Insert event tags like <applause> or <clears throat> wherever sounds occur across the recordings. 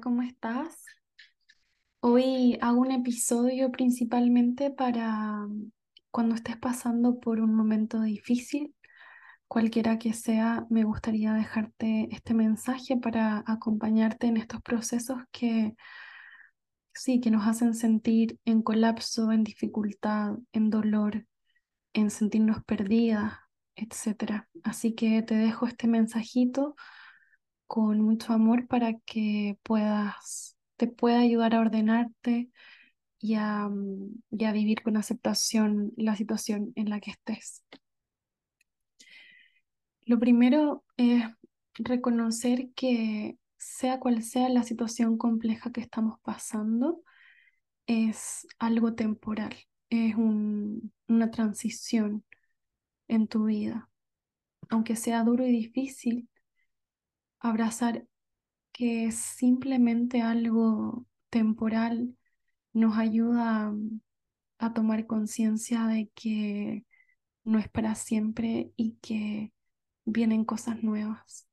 ¿cómo estás? Hoy hago un episodio principalmente para cuando estés pasando por un momento difícil, cualquiera que sea, me gustaría dejarte este mensaje para acompañarte en estos procesos que sí, que nos hacen sentir en colapso, en dificultad, en dolor, en sentirnos perdidas, etc. Así que te dejo este mensajito con mucho amor para que puedas, te pueda ayudar a ordenarte y a, mm, y a vivir con aceptación la situación en la que estés. Lo primero es reconocer que sea cual sea la situación compleja que estamos pasando, es algo temporal, es un- una transición en tu vida. Aunque sea duro y difícil, abrazar que es simplemente algo temporal nos ayuda a, tomar conciencia de que no es para siempre y que vienen cosas nuevas.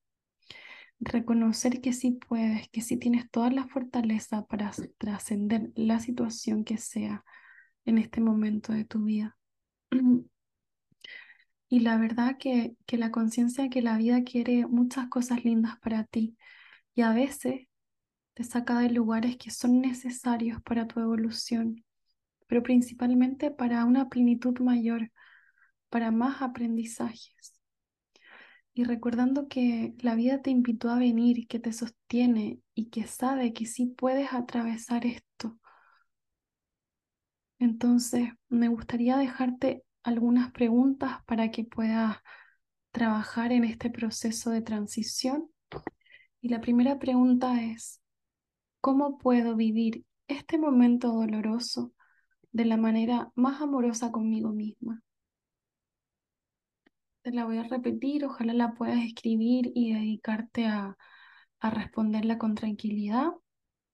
Reconocer que sí puedes, que sí tienes toda la fortaleza para trascender la situación que sea en este momento de tu vida. <clears throat> Y la verdad que, que la conciencia que la vida quiere muchas cosas lindas para ti y a veces te saca de lugares que son necesarios para tu evolución, pero principalmente para una plenitud mayor, para más aprendizajes. Y recordando que la vida te invitó a venir, que te sostiene y que sabe que sí puedes atravesar esto. Entonces, me gustaría dejarte algunas preguntas para que puedas trabajar en este proceso de transición. Y la primera pregunta es, ¿cómo puedo vivir este momento doloroso de la manera más amorosa conmigo misma? Te la voy a repetir, ojalá la puedas escribir y dedicarte a, a responderla con tranquilidad.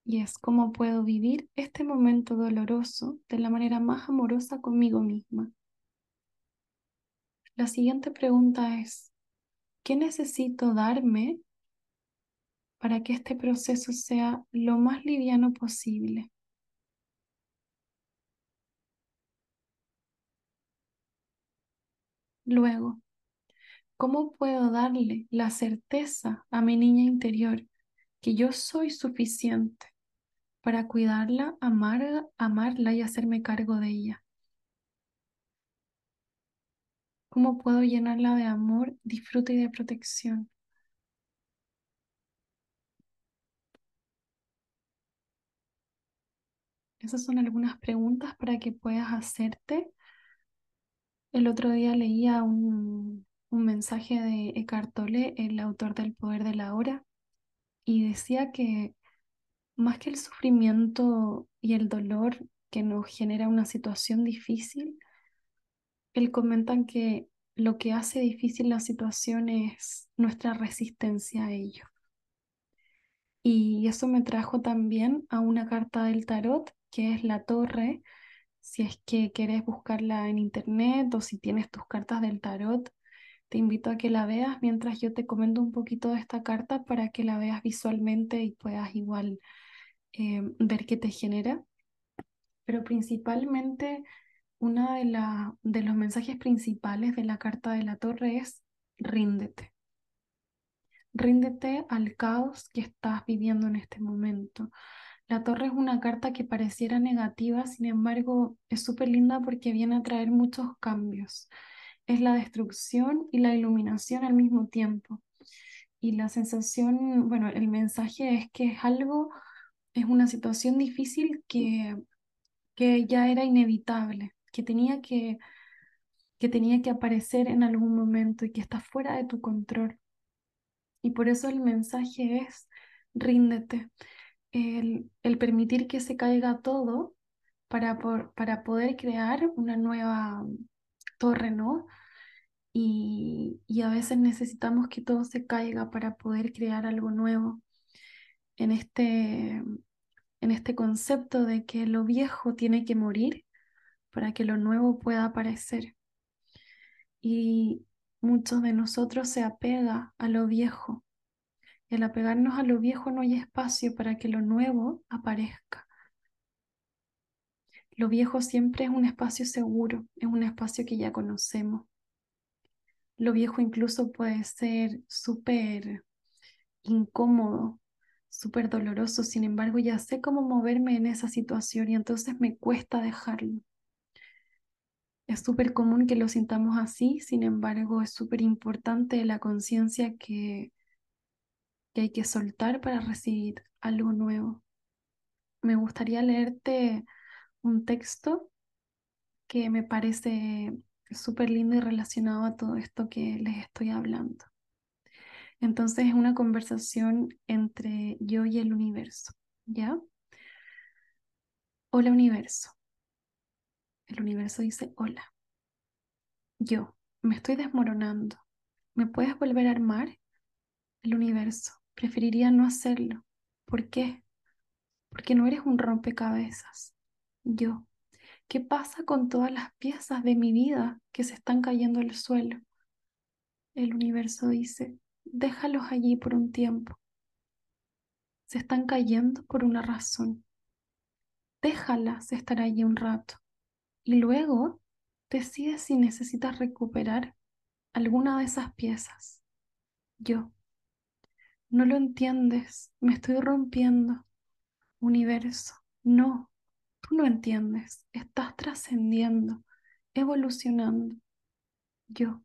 Y es cómo puedo vivir este momento doloroso de la manera más amorosa conmigo misma. La siguiente pregunta es, ¿qué necesito darme para que este proceso sea lo más liviano posible? Luego, ¿cómo puedo darle la certeza a mi niña interior que yo soy suficiente para cuidarla, amarla, y hacerme cargo de ella? ¿Cómo puedo llenarla de amor, disfrute y de protección? Esas son algunas preguntas para que puedas hacerte. El otro día leía un, un mensaje de Eckhart Tolle, el autor del Poder de la Hora, y decía que más que el sufrimiento y el dolor que nos genera una situación difícil, él comenta que lo que hace difícil la situación es nuestra resistencia a ello. Y eso me trajo también a una carta del tarot, que es la torre. Si es que quieres buscarla en internet o si tienes tus cartas del tarot, te invito a que la veas mientras yo te comento un poquito de esta carta para que la veas visualmente y puedas igual eh, ver qué te genera. Pero principalmente, uno de, de los mensajes principales de la carta de la torre es ríndete. Ríndete al caos que estás viviendo en este momento. La torre es una carta que pareciera negativa, sin embargo, es súper linda porque viene a traer muchos cambios. Es la destrucción y la iluminación al mismo tiempo. Y la sensación, bueno, el mensaje es que es algo, es una situación difícil que, que ya era inevitable, que tenía que, que tenía que aparecer en algún momento y que está fuera de tu control. Y por eso el mensaje es, ríndete. El, el permitir que se caiga todo para, por, para poder crear una nueva torre, ¿no? Y, y a veces necesitamos que todo se caiga para poder crear algo nuevo. En este, en este concepto de que lo viejo tiene que morir para que lo nuevo pueda aparecer. Y muchos de nosotros se apega a lo viejo. Y al apegarnos a lo viejo no hay espacio para que lo nuevo aparezca. Lo viejo siempre es un espacio seguro, es un espacio que ya conocemos. Lo viejo incluso puede ser súper incómodo, súper doloroso, sin embargo ya sé cómo moverme en esa situación y entonces me cuesta dejarlo. Es súper común que lo sintamos así, sin embargo es súper importante la conciencia que, que hay que soltar para recibir algo nuevo. Me gustaría leerte un texto que me parece súper lindo y relacionado a todo esto que les estoy hablando. Entonces es una conversación entre yo y el universo, ¿ya? Hola universo. El universo dice, hola. Yo, me estoy desmoronando. ¿Me puedes volver a armar? El universo, preferiría no hacerlo. ¿Por qué? Porque no eres un rompecabezas. Yo, ¿qué pasa con todas las piezas de mi vida que se están cayendo al suelo? El universo dice, déjalos allí por un tiempo. Se están cayendo por una razón. Déjalas estar allí un rato y luego decide si necesitas recuperar alguna de esas piezas. Yo. No lo entiendes, me estoy rompiendo. Universo, no, tú no entiendes, estás trascendiendo, evolucionando. Yo.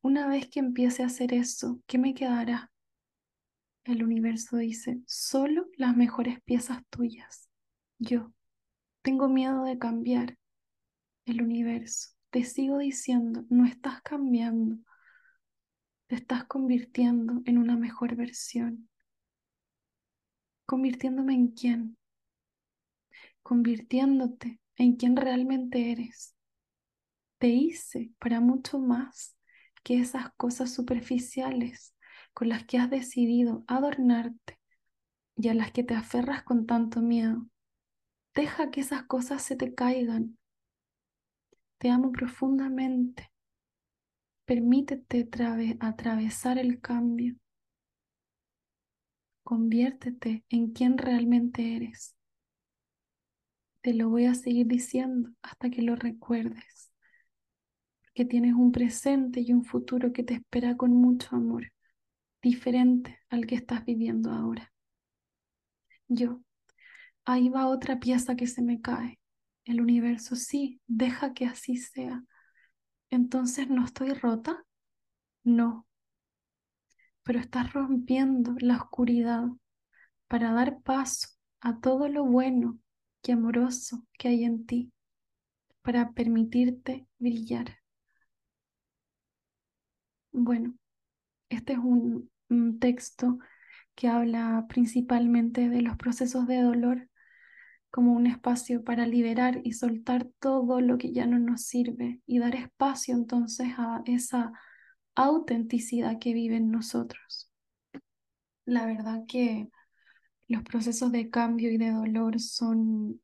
Una vez que empiece a hacer eso, ¿qué me quedará? El universo dice, solo las mejores piezas tuyas. Yo tengo miedo de cambiar. El universo, te sigo diciendo, no estás cambiando. Te estás convirtiendo en una mejor versión. ¿Convirtiéndome en quién? Convirtiéndote en quien realmente eres. Te hice para mucho más que esas cosas superficiales con las que has decidido adornarte y a las que te aferras con tanto miedo. Deja que esas cosas se te caigan. Te amo profundamente. Permítete atravesar el cambio. Conviértete en quien realmente eres. Te lo voy a seguir diciendo hasta que lo recuerdes que tienes un presente y un futuro que te espera con mucho amor, diferente al que estás viviendo ahora. Yo, ahí va otra pieza que se me cae. El universo, sí, deja que así sea. Entonces, ¿no estoy rota? No. Pero estás rompiendo la oscuridad para dar paso a todo lo bueno y amoroso que hay en ti, para permitirte brillar. Bueno, este es un, texto que habla principalmente de los procesos de dolor como un espacio para liberar y soltar todo lo que ya no nos sirve y dar espacio entonces a esa autenticidad que vive en nosotros. La verdad que los procesos de cambio y de dolor son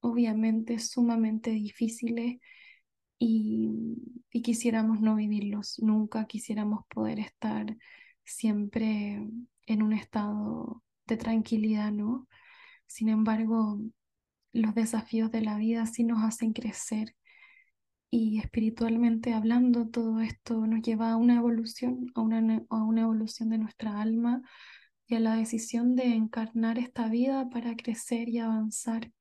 obviamente sumamente difíciles y, quisiéramos no vivirlos nunca, quisiéramos poder estar siempre en un estado de tranquilidad, ¿no? Sin embargo, los desafíos de la vida sí nos hacen crecer y espiritualmente hablando, todo esto nos lleva a una evolución, a una, a una evolución de nuestra alma y a la decisión de encarnar esta vida para crecer y avanzar.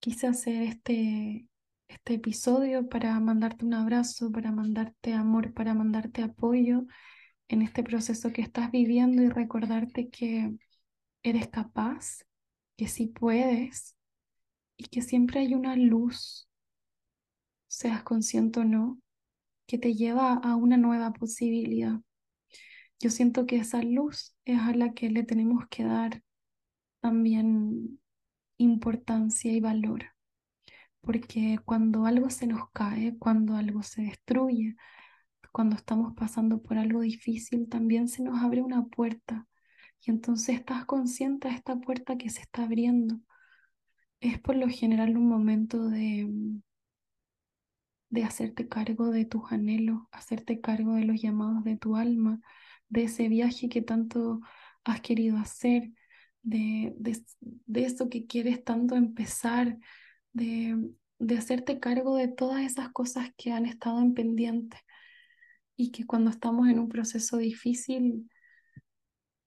Quise hacer este, este episodio para mandarte un abrazo, para mandarte amor, para mandarte apoyo en este proceso que estás viviendo y recordarte que eres capaz, que puedes y que siempre hay una luz, seas consciente o no, que te lleva a una nueva posibilidad. Yo siento que esa luz es a la que le tenemos que dar también importancia y valor porque cuando algo se nos cae, cuando algo se destruye, cuando estamos pasando por algo difícil, también se nos abre una puerta. Y entonces estás consciente de esta puerta que se está abriendo. Es por lo general un momento de, de hacerte cargo de tus anhelos, hacerte cargo de los llamados de tu alma, de ese viaje que tanto has querido hacer, de, de, eso que quieres tanto empezar, de, de hacerte cargo de todas esas cosas que han estado en pendiente y que cuando estamos en un proceso difícil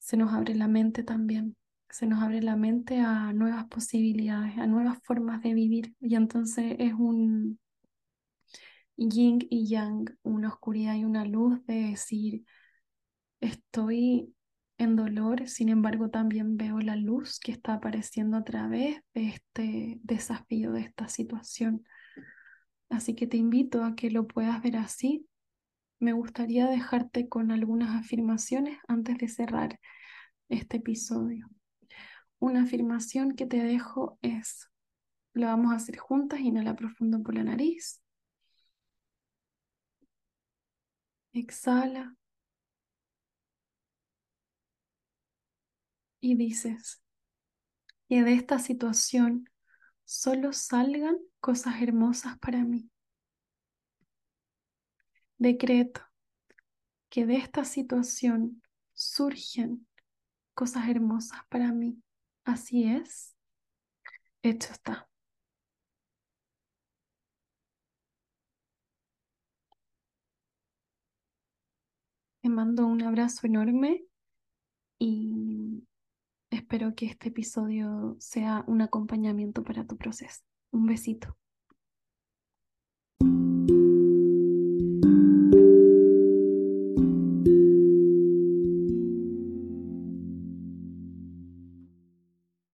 se nos abre la mente también, se nos abre la mente a nuevas posibilidades, a nuevas formas de vivir y entonces es un yin y yang, una oscuridad y una luz de decir, estoy en dolor, sin embargo también veo la luz que está apareciendo a través de este desafío, de esta situación. Así que te invito a que lo puedas ver así. Me gustaría dejarte con algunas afirmaciones antes de cerrar este episodio. Una afirmación que te dejo es, la vamos a hacer juntas, inhala profundo por la nariz. Exhala. Y dices que de esta situación solo salgan cosas hermosas para mí. Decreto que de esta situación surgen cosas hermosas para mí. Así es. Hecho está. Te mando un abrazo enorme y espero que este episodio sea un acompañamiento para tu proceso. Un besito.